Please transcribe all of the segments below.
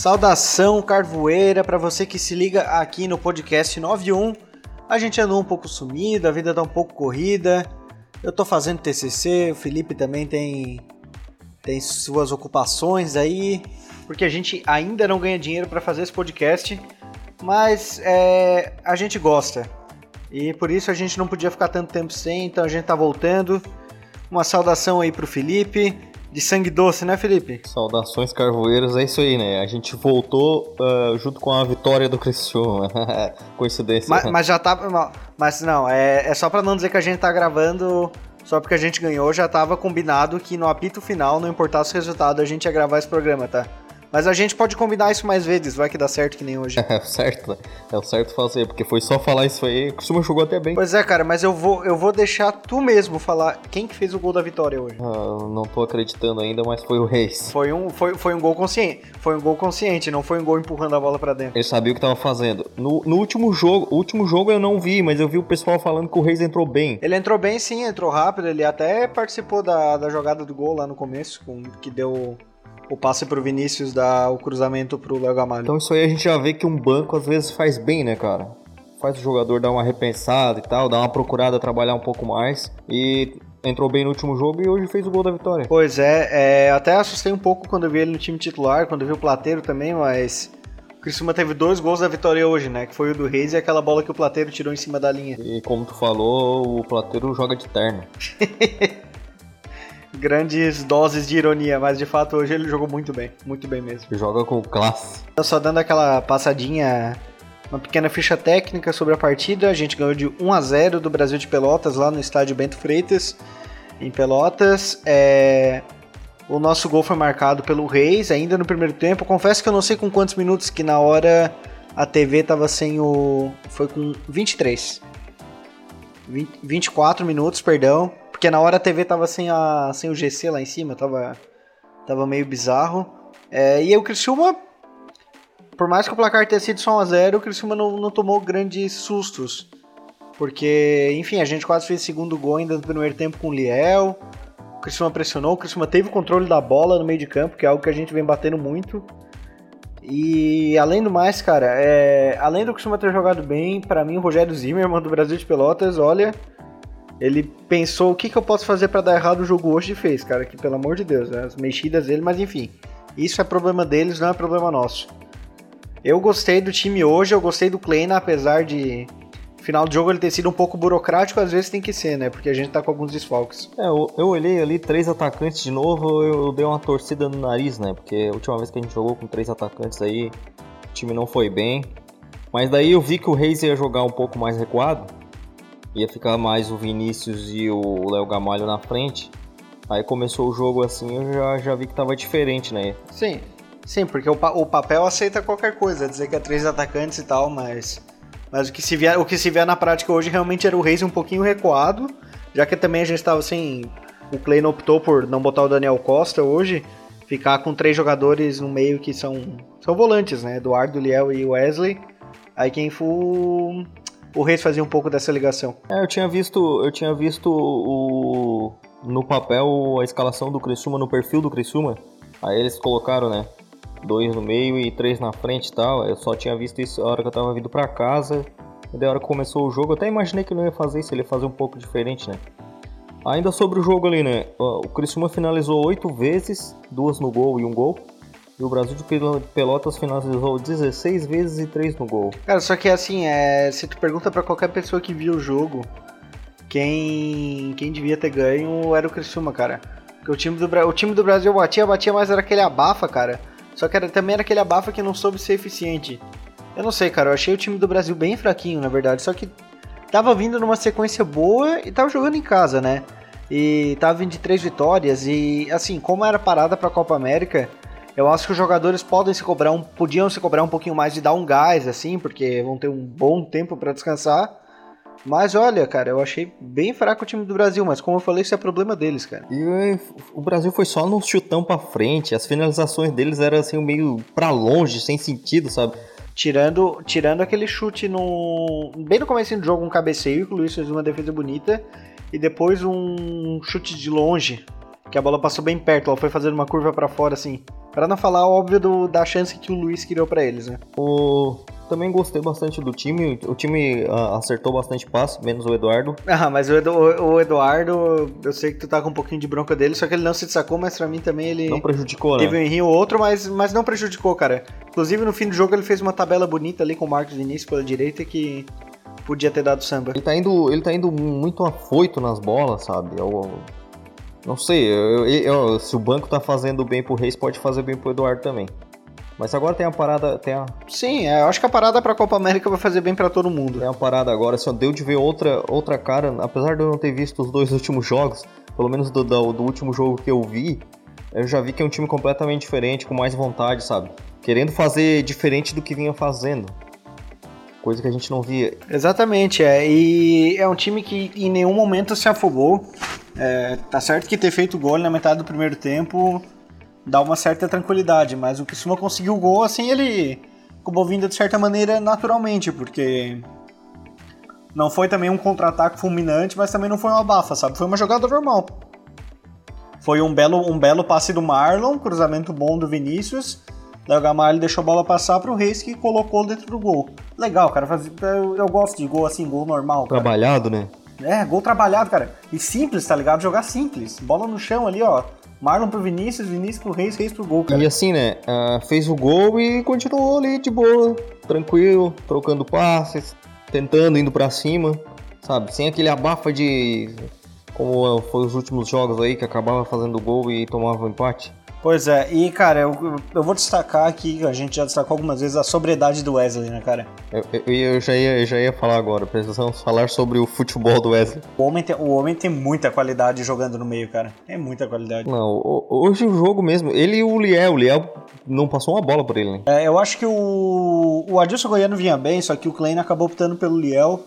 Saudação carvoeira para você que se liga aqui no podcast 91. A gente andou um pouco sumido, a vida tá um pouco corrida. Eu tô fazendo TCC, o Felipe também tem tem suas ocupações aí, porque a gente ainda não ganha dinheiro para fazer esse podcast, mas é, a gente gosta. E por isso a gente não podia ficar tanto tempo sem, então a gente tá voltando. Uma saudação aí pro Felipe, de sangue doce, né, Felipe? Saudações carvoeiros, é isso aí, né? A gente voltou uh, junto com a vitória do Criciúma. Coincidência. Mas, mas, já tá. Mas não, é, é só pra não dizer que a gente tá gravando só porque a gente ganhou, já tava combinado que no apito final, não importasse o resultado, a gente ia gravar esse programa, tá? Mas a gente pode combinar isso mais vezes, vai que dá certo que nem hoje. É certo, é o certo fazer, porque foi só falar isso aí, costuma jogou até bem. Pois é, cara, mas eu vou, eu vou deixar tu mesmo falar quem que fez o gol da vitória hoje. Ah, não tô acreditando ainda, mas foi o Reis. Foi um, foi, foi um gol consciente, foi um gol consciente, não foi um gol empurrando a bola para dentro. Ele sabia o que tava fazendo. No, no último jogo, o último jogo eu não vi, mas eu vi o pessoal falando que o Reis entrou bem. Ele entrou bem sim, entrou rápido, ele até participou da, da jogada do gol lá no começo, com, que deu o passe pro Vinícius dá o cruzamento pro Léo Gamalho. Então isso aí a gente já vê que um banco às vezes faz bem, né, cara? Faz o jogador dar uma repensada e tal, dar uma procurada, trabalhar um pouco mais. E entrou bem no último jogo e hoje fez o gol da vitória. Pois é, é até assustei um pouco quando eu vi ele no time titular, quando eu vi o Plateiro também, mas o Criciúma teve dois gols da vitória hoje, né? Que foi o do Reis e aquela bola que o Plateiro tirou em cima da linha. E como tu falou, o Plateiro joga de terno. grandes doses de ironia, mas de fato hoje ele jogou muito bem, muito bem mesmo. Joga com classe. Só dando aquela passadinha, uma pequena ficha técnica sobre a partida, a gente ganhou de 1 a 0 do Brasil de Pelotas lá no estádio Bento Freitas, em Pelotas. É... O nosso gol foi marcado pelo Reis ainda no primeiro tempo. Confesso que eu não sei com quantos minutos que na hora a TV tava sem o. Foi com 23. 20, 24 minutos, perdão. Porque na hora a TV tava sem, a, sem o GC lá em cima, tava, tava meio bizarro. É, e o Criciúma, por mais que o placar tenha sido só 1x0, o Criciúma não, não tomou grandes sustos. Porque, enfim, a gente quase fez segundo gol ainda no primeiro tempo com o Liel. O Criciúma pressionou, o Criciúma teve o controle da bola no meio de campo, que é algo que a gente vem batendo muito. E além do mais, cara, é, além do Criciúma ter jogado bem, para mim o Rogério Zimmermann do Brasil de Pelotas, olha, ele pensou o que, que eu posso fazer para dar errado o jogo hoje e fez, cara, que pelo amor de Deus, né? as mexidas dele, mas enfim, isso é problema deles, não é problema nosso. Eu gostei do time hoje, eu gostei do Kleina, apesar de final de jogo ele ter sido um pouco burocrático, às vezes tem que ser, né? Porque a gente tá com alguns desfalques. É, eu, eu olhei ali três atacantes de novo, eu dei uma torcida no nariz, né? Porque a última vez que a gente jogou com três atacantes aí, o time não foi bem. Mas daí eu vi que o Reis ia jogar um pouco mais recuado ia ficar mais o Vinícius e o Léo Gamalho na frente. Aí começou o jogo assim, eu já, já vi que tava diferente, né? Sim, sim, porque o, pa o papel aceita qualquer coisa, dizer que é três atacantes e tal, mas, mas o, que se vier, o que se vier na prática hoje realmente era o Reis um pouquinho recuado, já que também a gente estava sem. O não optou por não botar o Daniel Costa hoje, ficar com três jogadores no meio que são, são volantes, né? Eduardo, Liel e Wesley. Aí quem for o Reis fazia um pouco dessa ligação. É, eu tinha visto, eu tinha visto o no papel a escalação do Criciúma no perfil do Criciúma. Aí eles colocaram, né, dois no meio e três na frente e tal. Eu só tinha visto isso a hora que eu tava vindo para casa. E da hora que começou o jogo, eu até imaginei que não ia fazer isso, ele ia fazer um pouco diferente, né? Ainda sobre o jogo ali, né? O Criciúma finalizou oito vezes, duas no gol e um gol. E o Brasil de Pelotas finalizou 16 vezes e 3 no gol. Cara, só que assim, é, se tu pergunta para qualquer pessoa que viu o jogo, quem, quem devia ter ganho era o Criciúma, cara. Porque o time do, o time do Brasil batia, batia, mas era aquele abafa, cara. Só que era, também era aquele abafa que não soube ser eficiente. Eu não sei, cara, eu achei o time do Brasil bem fraquinho, na verdade. Só que tava vindo numa sequência boa e tava jogando em casa, né? E tava vindo de três vitórias. E assim, como era parada pra Copa América, eu acho que os jogadores podem se cobrar um, podiam se cobrar um pouquinho mais de dar um gás, assim, porque vão ter um bom tempo para descansar. Mas olha, cara, eu achei bem fraco o time do Brasil, mas como eu falei, isso é problema deles, cara. E o Brasil foi só no chutão para frente, as finalizações deles eram assim meio para longe, sem sentido, sabe? Tirando, tirando aquele chute no bem no começo do jogo um cabeceio, que o Luiz fez uma defesa bonita e depois um chute de longe, que a bola passou bem perto, ela foi fazendo uma curva para fora assim. Pra não falar, óbvio, do, da chance que o Luiz criou para eles, né? O... Também gostei bastante do time. O time uh, acertou bastante passe, menos o Eduardo. Ah, mas o, Edu, o, Eduardo, eu sei que tu tá com um pouquinho de bronca dele, só que ele não se destacou, mas pra mim também ele. Não prejudicou, teve né? Teve um errinho ou outro, mas, mas não prejudicou, cara. Inclusive no fim do jogo ele fez uma tabela bonita ali com o Marcos Vinícius pela direita que podia ter dado samba. Ele tá indo, ele tá indo muito afoito nas bolas, sabe? Eu, não sei, eu, eu, se o banco tá fazendo bem pro Reis, pode fazer bem pro Eduardo também. Mas agora tem a parada. Tem a... Sim, é, eu acho que a parada pra Copa América vai fazer bem para todo mundo. Tem a parada agora, assim, deu de ver outra, outra cara, apesar de eu não ter visto os dois últimos jogos, pelo menos do, do, do último jogo que eu vi, eu já vi que é um time completamente diferente, com mais vontade, sabe? Querendo fazer diferente do que vinha fazendo coisa que a gente não via. Exatamente, é. E é um time que em nenhum momento se afogou. É, tá certo que ter feito gol na metade do primeiro tempo dá uma certa tranquilidade, mas o Criciúma conseguiu o gol, assim, ele acabou vindo de certa maneira naturalmente, porque não foi também um contra-ataque fulminante, mas também não foi uma bafa, sabe? Foi uma jogada normal. Foi um belo, um belo passe do Marlon, cruzamento bom do Vinícius, Daí o Gamalho deixou a bola passar pro Reis que colocou dentro do gol. Legal, cara. Faz, eu, eu, gosto de gol assim, gol normal. Cara. Trabalhado, né? É, gol trabalhado, cara. E simples, tá ligado? Jogar simples. Bola no chão ali, ó. Marlon pro Vinícius, Vinícius pro Reis, Reis pro gol, cara. E assim, né? Uh, fez o gol e continuou ali de boa, tranquilo, trocando passes, tentando, indo para cima, sabe? Sem aquele abafa de. Como foi os últimos jogos aí, que acabava fazendo gol e tomava um empate. Pois é, e cara, eu, eu vou destacar aqui, a gente já destacou algumas vezes, a sobriedade do Wesley, né, cara? Eu, eu, eu já, ia, eu já ia falar agora, precisamos falar sobre o futebol do Wesley. O homem, tem, o homem tem muita qualidade jogando no meio, cara. É muita qualidade. Não, hoje o jogo mesmo, ele e o Liel, o Liel não passou uma bola por ele, né? É, eu acho que o, o Adilson Goiano vinha bem, só que o Klein acabou optando pelo Liel,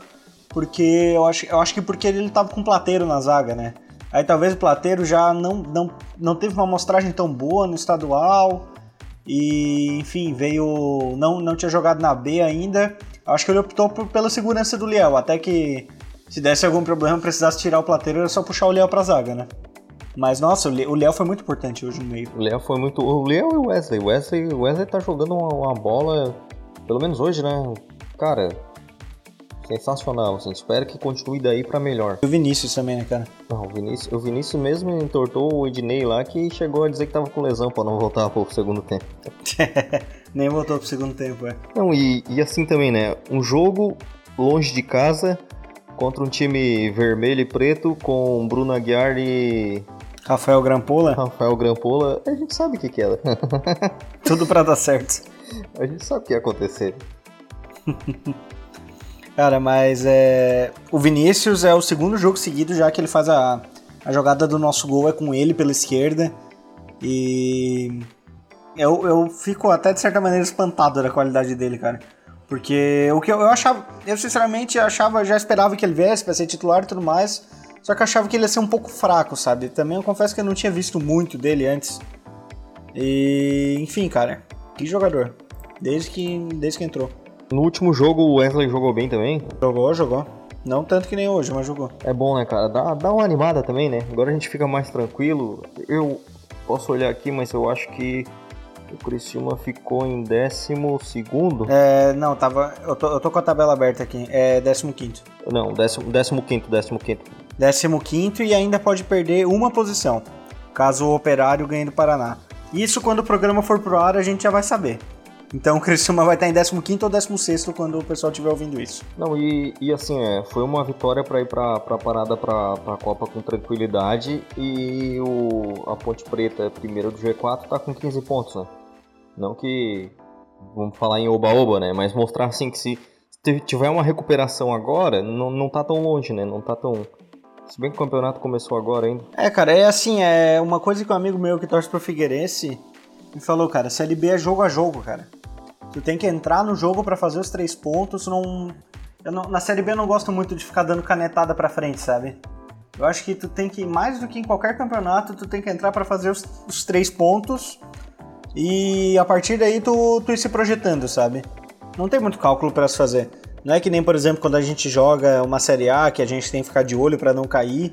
porque eu acho, eu acho que porque ele tava com um plateiro na zaga, né? Aí talvez o Plateiro já não, não, não teve uma amostragem tão boa no estadual. E, enfim, veio. Não, não tinha jogado na B ainda. Acho que ele optou por, pela segurança do Liel. Até que se desse algum problema, precisasse tirar o Plateiro, era só puxar o Liel pra zaga, né? Mas nossa, o Léo foi muito importante hoje no meio. O Léo foi muito. O Léo e o Wesley. O Wesley, Wesley tá jogando uma, uma bola, pelo menos hoje, né? Cara, sensacional, assim. Espero que continue daí para melhor. E o Vinícius também, né, cara? Não, o Vinícius, o Vinícius mesmo entortou o Ednei lá que chegou a dizer que tava com lesão para não voltar pro segundo tempo. Nem voltou pro segundo tempo, é. Não, e, e assim também, né? Um jogo longe de casa contra um time vermelho e preto com Bruno Aguiar e Rafael Grampola? Rafael Grampola, a gente sabe o que que era. Tudo para dar certo. A gente sabe o que ia acontecer. Cara, mas é. O Vinícius é o segundo jogo seguido já que ele faz a, a jogada do nosso gol, é com ele pela esquerda. E. Eu, eu fico até de certa maneira espantado da qualidade dele, cara. Porque o que eu, eu achava. Eu sinceramente achava, já esperava que ele viesse para ser titular e tudo mais. Só que achava que ele ia ser um pouco fraco, sabe? Também eu confesso que eu não tinha visto muito dele antes. E. Enfim, cara. Que jogador. Desde que, desde que entrou. No último jogo o Wesley jogou bem também. Jogou, jogou. Não tanto que nem hoje, mas jogou. É bom, né, cara? Dá, dá uma animada também, né? Agora a gente fica mais tranquilo. Eu posso olhar aqui, mas eu acho que o Criciúma ficou em décimo segundo. É, não, tava. Eu tô, eu tô com a tabela aberta aqui. É décimo quinto. Não, décimo, décimo quinto, décimo quinto. Décimo quinto e ainda pode perder uma posição, caso o Operário ganhe do Paraná. Isso quando o programa for pro ar a gente já vai saber. Então o Criciúma vai estar em 15 ou 16 quando o pessoal estiver ouvindo isso. Não, e, e assim, é, foi uma vitória para ir para a parada para a Copa com tranquilidade e o, a Ponte Preta, primeiro do G4, tá com 15 pontos, né? Não que vamos falar em oba-oba, né? Mas mostrar assim que se tiver uma recuperação agora, não, não tá tão longe, né? Não tá tão. Se bem que o campeonato começou agora ainda. É, cara, é assim, é uma coisa que um amigo meu que torce pro Figueirense me falou, cara, Série B é jogo a jogo, cara. Tu tem que entrar no jogo para fazer os três pontos. Não... não... na Série B eu não gosto muito de ficar dando canetada pra frente, sabe? Eu acho que tu tem que, mais do que em qualquer campeonato, tu tem que entrar para fazer os, os, três pontos e a partir daí tu, tu ir se projetando, sabe? Não tem muito cálculo para se fazer. Não é que nem, por exemplo, quando a gente joga uma Série A, que a gente tem que ficar de olho para não cair,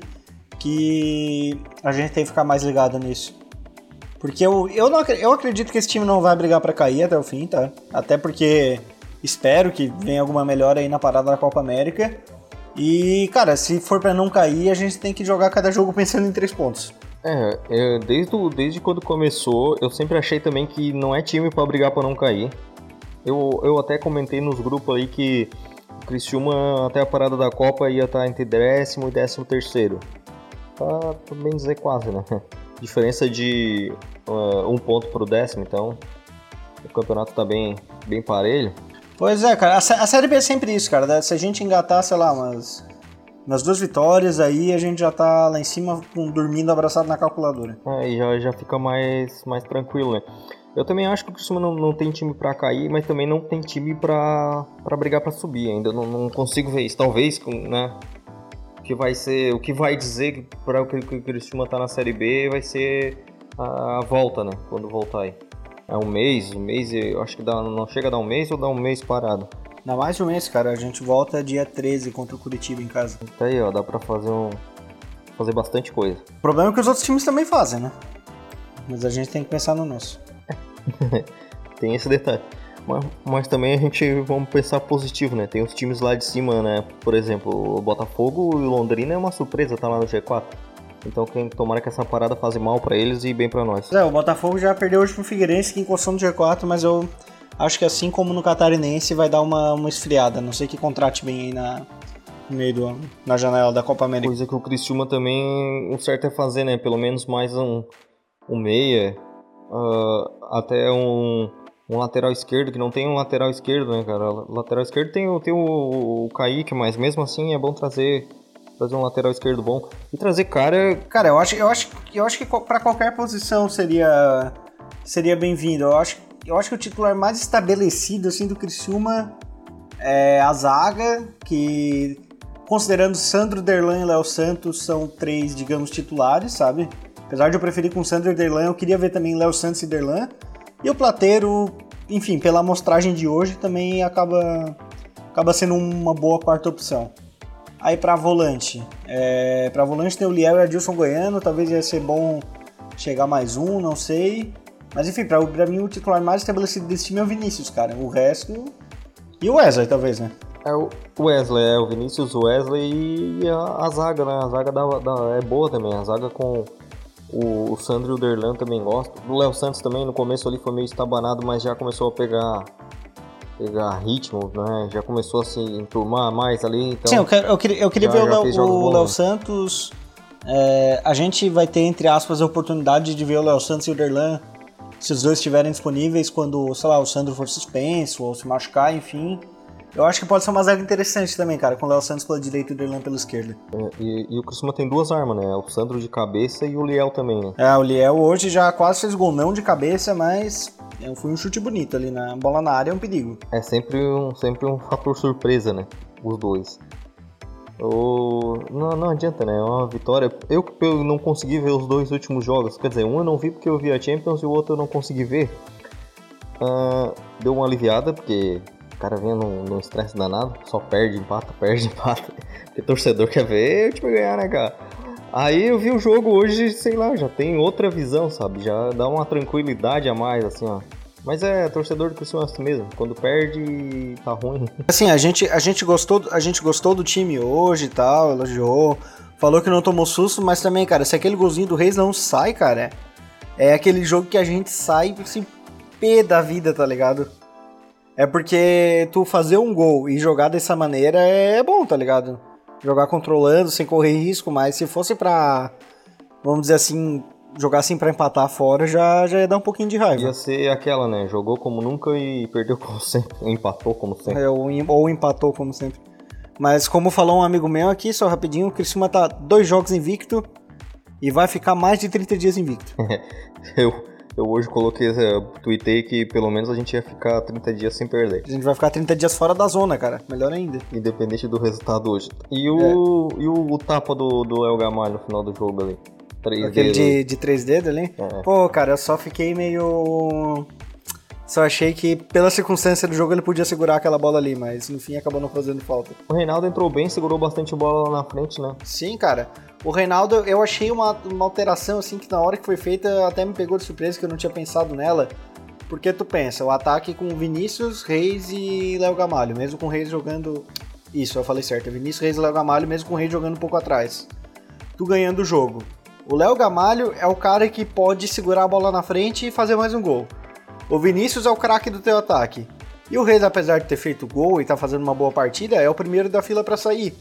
que a gente tem que ficar mais ligado nisso. Porque eu, eu, não, eu acredito que esse time não vai brigar para cair até o fim, tá? Até porque espero que venha alguma melhora aí na parada da Copa América. E, cara, se for para não cair, a gente tem que jogar cada jogo pensando em três pontos. É, eu, desde, desde quando começou, eu sempre achei também que não é time para brigar para não cair. Eu, eu até comentei nos grupos aí que o Criciúma até a parada da Copa ia estar tá entre décimo e décimo terceiro. Tá, tá bem dizer quase, né? Diferença de uh, um ponto pro décimo, então o campeonato tá bem, bem parelho. Pois é, cara, a, a Série B é sempre isso, cara. Se a gente engatar, sei lá, umas, umas duas vitórias, aí a gente já tá lá em cima com, dormindo abraçado na calculadora. É, e já, já fica mais, mais tranquilo, né? Eu também acho que o Criciúma não, não tem time para cair, mas também não tem time para brigar para subir ainda. Não, não consigo ver isso. Talvez, né? Que vai ser, o que vai dizer para o que o Criciúma tá na Série B vai ser a volta, né? Quando voltar aí. É um mês, um mês, eu acho que dá, não chega a dar um mês ou dá um mês parado? Dá mais de um mês, cara. A gente volta dia 13 contra o Curitiba em casa. Tá aí, ó, dá pra fazer um. fazer bastante coisa. O problema é que os outros times também fazem, né? Mas a gente tem que pensar no nosso. tem esse detalhe. Mas, mas, também a gente vamos pensar positivo, né? Tem os times lá de cima, né? Por exemplo, o Botafogo e o Londrina é uma surpresa, tá lá no G4. Então quem tomara que essa parada faça mal para eles e bem para nós. É, o Botafogo já perdeu hoje pro Figueirense que encostou no G4, mas eu acho que assim como no Catarinense vai dar uma, uma esfriada. Não sei que contrate bem aí na, no meio do ano, na janela da Copa América. Coisa que o Criciúma também, o certo é fazer, né? Pelo menos mais um, um meia, uh, até um um lateral esquerdo, que não tem um lateral esquerdo, né, cara? Lateral esquerdo tem, tem o, o Kaique, mas mesmo assim é bom trazer trazer um lateral esquerdo bom e trazer cara. Cara, eu acho, eu acho, eu acho que para qualquer posição seria seria bem-vindo. Eu acho, eu acho que o titular mais estabelecido assim do Criciúma é a zaga, que considerando Sandro Derlan e Léo Santos são três, digamos, titulares, sabe? Apesar de eu preferir com Sandro Derlan, eu queria ver também Léo Santos e Derlan. E o Plateiro, enfim, pela amostragem de hoje, também acaba, acaba sendo uma boa quarta opção. Aí para volante, é, para volante tem o Liel e Adilson Goiano, talvez ia ser bom chegar mais um, não sei. Mas enfim, pra, mim o titular mais estabelecido desse time é o Vinícius, cara. O resto. E o Wesley, talvez, né? É o Wesley, é o Vinícius, o Wesley e a, a zaga, né? A zaga da, da, é boa também. A zaga com o, o Sandro e o Derlan também gostam. O Léo Santos também no começo ali foi meio estabanado, mas já começou a pegar pegar ritmo, né? Já começou a se enturmar mais ali. Então Sim, eu, quero, eu queria, eu queria já, ver já o Léo Santos. É, a gente vai ter, entre aspas, a oportunidade de ver o Léo Santos e o Derlan se os dois estiverem disponíveis quando, sei lá, o Sandro for suspenso ou se machucar, enfim. Eu acho que pode ser uma zaga interessante também, cara, com o Léo Santos pela direita e o Derlan pela esquerda. É, e, e, o Criciúma tem duas armas, né? O Sandro de cabeça e o Liel também, né? É, o Liel hoje já quase fez gol, não de cabeça, mas é, foi um chute bonito ali na bola na área, é um perigo. É sempre um, sempre um fator surpresa, né? Os dois. O... Não, não adianta, né? É uma vitória. Eu, eu não consegui ver os dois últimos jogos. Quer dizer, um eu não vi porque eu vi a Champions e o outro eu não consegui ver. Uh, deu uma aliviada, porque cara vem num estresse danado, só perde, empata, perde, empata. Porque torcedor quer ver o time ganhar, né, cara? Aí eu vi o jogo hoje, sei lá, já tem outra visão, sabe? Já dá uma tranquilidade a mais, assim, ó. Mas é torcedor do Criciúma assim mesmo. Quando perde, tá ruim. Assim, a gente, a gente, gostou, a gente gostou do time hoje e tal, elogiou. Falou que não tomou susto, mas também, cara, se aquele golzinho do Reis não sai, cara, é aquele jogo que a gente sai assim, pé da vida, tá ligado? É porque tu fazer um gol e jogar dessa maneira é bom, tá ligado? Jogar controlando, sem correr risco, mas se fosse pra, vamos dizer assim, jogar assim pra empatar fora, já, já ia dar um pouquinho de raiva. Ia ser aquela, né? Jogou como nunca e perdeu como sempre. Empatou como sempre. É, ou, ou empatou como sempre. Mas como falou um amigo meu aqui, só rapidinho, o Criciúma tá dois jogos invicto e vai ficar mais de 30 dias invicto. eu, eu hoje coloquei, uh, tuitei que pelo menos a gente ia ficar 30 dias sem perder. A gente vai ficar 30 dias fora da zona, cara. Melhor ainda. Independente do resultado hoje. E o, é. e o, o tapa do, do El Gamar no final do jogo ali? Três Aquele dedos. de, de três dedos ali? É. Pô, cara, eu só fiquei meio Só achei que, pela circunstância do jogo, ele podia segurar aquela bola ali, mas no fim acabou não fazendo falta. O Reinaldo entrou bem, segurou bastante bola lá na frente, né? Sim, cara. O Reinaldo, eu achei uma, uma alteração, assim, que na hora que foi feita até me pegou de surpresa, que eu não tinha pensado nela. Porque tu pensa, o ataque com Vinícius, Reis e Léo Gamalho, mesmo com o Reis jogando. Isso, eu falei certo. Vinícius, Reis e Léo Gamalho, mesmo com o Reis jogando um pouco atrás. Tu ganhando o jogo. O Léo Gamalho é o cara que pode segurar a bola na frente e fazer mais um gol. O Vinícius é o craque do teu ataque. E o Reis, apesar de ter feito gol e tá fazendo uma boa partida, é o primeiro da fila para sair.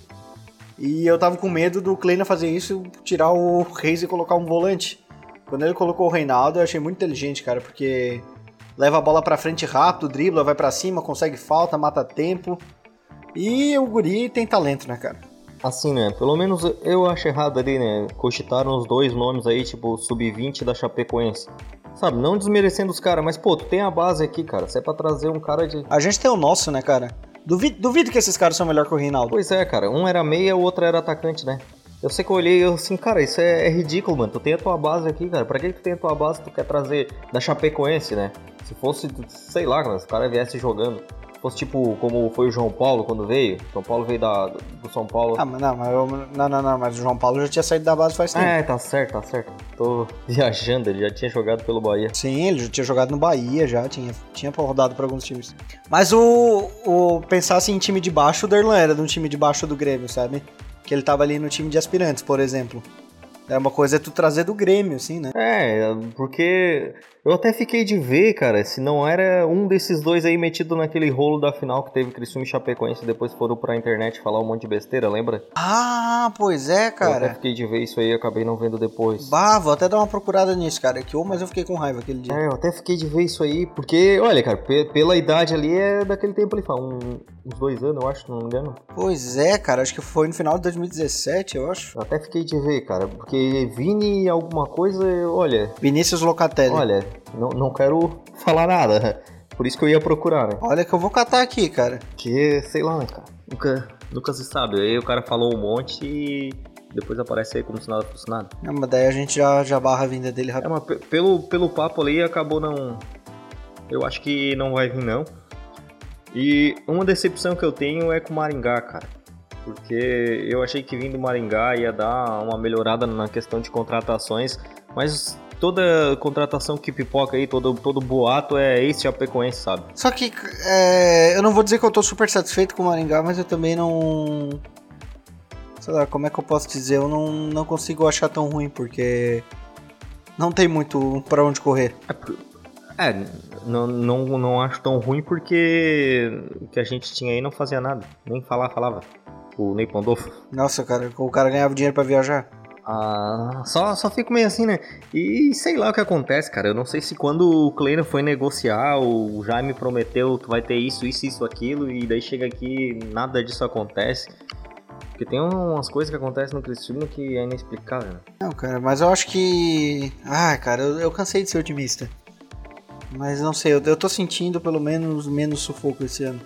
E eu tava com medo do Kleina fazer isso, tirar o Reis e colocar um volante. Quando ele colocou o Reinaldo, eu achei muito inteligente, cara, porque leva a bola pra frente rápido, dribla, vai para cima, consegue falta, mata tempo. E o Guri tem talento, né, cara? Assim, né? Pelo menos eu acho errado ali, né? Cogitaram os dois nomes aí, tipo, sub-20 da Chapecoense. Sabe, não desmerecendo os caras, mas pô, tu tem a base aqui, cara. Se é pra trazer um cara de. A gente tem o nosso, né, cara? Duvido, duvido que esses caras são melhor que o Reinaldo. Pois é, cara. Um era meia, o outro era atacante, né? Eu sei que eu olhei e eu assim, cara, isso é, é, ridículo, mano. Tu tem a tua base aqui, cara. Pra que tu tem a tua base se tu quer trazer da Chapecoense, né? Se fosse, sei lá, cara, se o cara viesse jogando fosse tipo como foi o João Paulo quando veio. João Paulo veio da, do São Paulo. Ah, mas não, mas eu, não, não, não, mas o João Paulo já tinha saído da base faz tempo. É, tá certo, tá certo. Tô viajando, ele já tinha jogado pelo Bahia. Sim, ele já tinha jogado no Bahia, já tinha, tinha rodado para alguns times. Mas o, o pensasse em time de baixo, o Derlan era de um time de baixo do Grêmio, sabe? Que ele tava ali no time de aspirantes, por exemplo. É uma coisa é tu trazer do Grêmio, assim, né? É, porque eu até fiquei de ver, cara, se não era um desses dois aí metido naquele rolo da final que teve Criciúma e Chapecoense e depois foram pra internet falar um monte de besteira, lembra? Ah, pois é, cara. Eu até fiquei de ver isso aí e acabei não vendo depois. Bah, vou até dar uma procurada nisso, cara, que ou mas eu fiquei com raiva aquele dia. É, eu até fiquei de ver isso aí, porque, olha, cara, pela idade ali é daquele tempo ali, um, uns dois anos, eu acho, se não me engano. Pois é, cara, acho que foi no final de 2017, eu acho. Eu até fiquei de ver, cara, porque Vini alguma coisa, olha... Vinícius Locatelli. Olha, não, não quero falar nada. Por isso que eu ia procurar, né? Olha que eu vou catar aqui, cara. Que, sei lá, né, cara? Nunca, nunca se sabe. Aí o cara falou um monte e depois aparece aí como se nada fosse nada. É, mas daí a gente já, já barra a vinda dele rápido. É, mas pelo, pelo papo ali acabou não. Eu acho que não vai vir, não. E uma decepção que eu tenho é com o Maringá, cara. Porque eu achei que vindo do Maringá ia dar uma melhorada na questão de contratações, mas toda contratação que pipoca aí, todo, todo boato é esse Chapecoense, sabe? Só que é, eu não vou dizer que eu tô super satisfeito com o Maringá, mas eu também não. Sei lá, como é que eu posso dizer? Eu não, não consigo achar tão ruim, porque não tem muito para onde correr. É, é, não, não, não acho tão ruim porque o que a gente tinha aí não fazia nada. Nem falar, falava. O Ney Pandolfo. Nossa, cara, o cara ganhava dinheiro para viajar. Ah, só, só fico meio assim, né? E sei lá o que acontece, cara. Eu não sei se quando o Kleiner foi negociar, o Jaime prometeu tu vai ter isso, isso, isso, aquilo, e daí chega aqui nada disso acontece. Porque tem umas coisas que acontecem no Criciúma que é inexplicável. Né? Não, cara, mas eu acho que. Ah, cara, eu, eu cansei de ser otimista. Mas não sei, eu, eu tô sentindo pelo menos menos sufoco esse ano.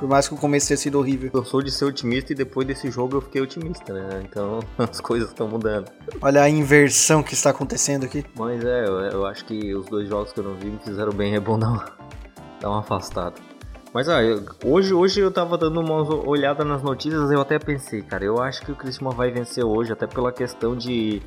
Por mais que o começo tenha sido horrível. Eu sou de ser otimista e depois desse jogo eu fiquei otimista, né? Então as coisas estão mudando. Olha a inversão que está acontecendo aqui. Mas é, eu, eu, acho que os dois jogos que eu não vi me fizeram bem, é bom dar uma, dar uma afastada. Mas ah, eu, hoje, hoje eu tava dando uma olhada nas notícias e eu até pensei, cara, eu acho que o Criciúma vai vencer hoje, até pela questão de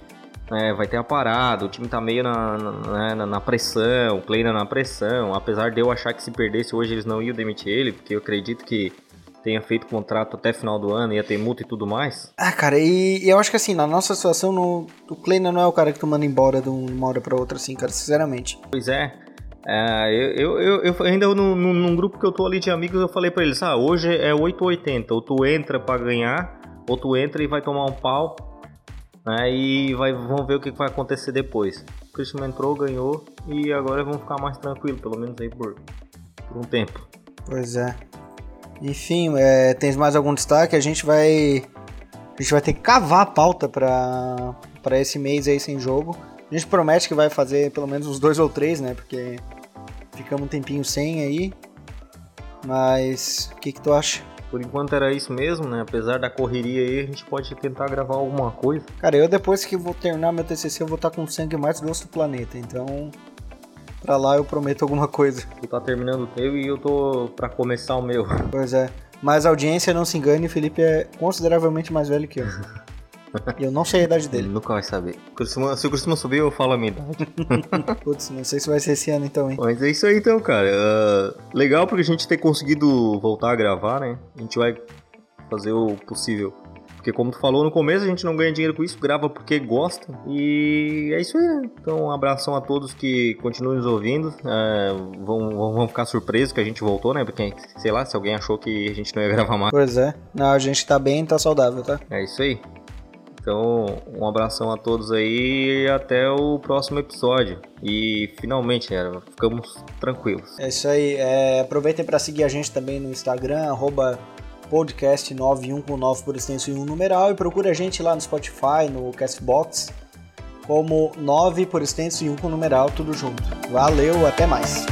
é, vai ter a parada, o time tá meio na, na, né, na pressão, o Kleina na pressão, apesar de eu achar que se perdesse hoje eles não iam demitir ele, porque eu acredito que tenha feito contrato até final do ano, ia ter multa e tudo mais. Ah, cara, e, e eu acho que assim, na nossa situação, no, o Kleina não é o cara que tu manda embora de uma hora pra outra, assim, cara, sinceramente. Pois é. é eu, eu, eu, ainda no, no, num grupo que eu tô ali de amigos, eu falei para eles, ah, hoje é 880, ou tu entra para ganhar, ou tu entra e vai tomar um pau, né? E vai, vamos ver o que vai acontecer depois. O Christian entrou, ganhou e agora vamos ficar mais tranquilo, pelo menos aí por, por um tempo. Pois é. Enfim, é, tens mais algum destaque? A gente vai a gente vai ter que cavar a pauta para para esse mês aí sem jogo. A gente promete que vai fazer pelo menos uns dois ou três, né? Porque ficamos um tempinho sem aí. Mas o que, que tu acha? Por enquanto era isso mesmo, né? Apesar da correria aí, a gente pode tentar gravar alguma coisa. Cara, eu depois que vou terminar meu TCC, eu vou estar com o sangue mais doce do planeta, então Pra lá eu prometo alguma coisa. Tu tá terminando o teu e eu tô pra começar o meu. Pois é. Mas a audiência, não se engane, Felipe é consideravelmente mais velho que eu. E eu não sei a idade Ele dele. nunca vai saber. Se o costume subir, eu falo a minha idade. Putz, não sei se vai ser esse ano então, hein? Mas é isso aí então, cara. Ah, legal porque a gente ter conseguido voltar a gravar, né? A gente vai fazer o possível. Porque como tu falou no começo, a gente não ganha dinheiro com isso, grava porque gosta. E é isso aí, né? Então um abração a todos que continuam nos ouvindo. Ah, vão, vão, vão ficar surpresos que a gente voltou, né? Porque, sei lá, se alguém achou que a gente não ia gravar mais. Pois é. Não, a gente tá bem, tá saudável, tá? É isso aí. Então, um abração a todos aí e até o próximo episódio. E finalmente, cara, ficamos tranquilos. É isso aí. É, aproveitem para seguir a gente também no Instagram, arroba podcast91 com 9 por extenso e 1 numeral. E procure a gente lá no Spotify, no Castbox, como 9 por extenso e 1 com numeral, tudo junto. Valeu, até mais.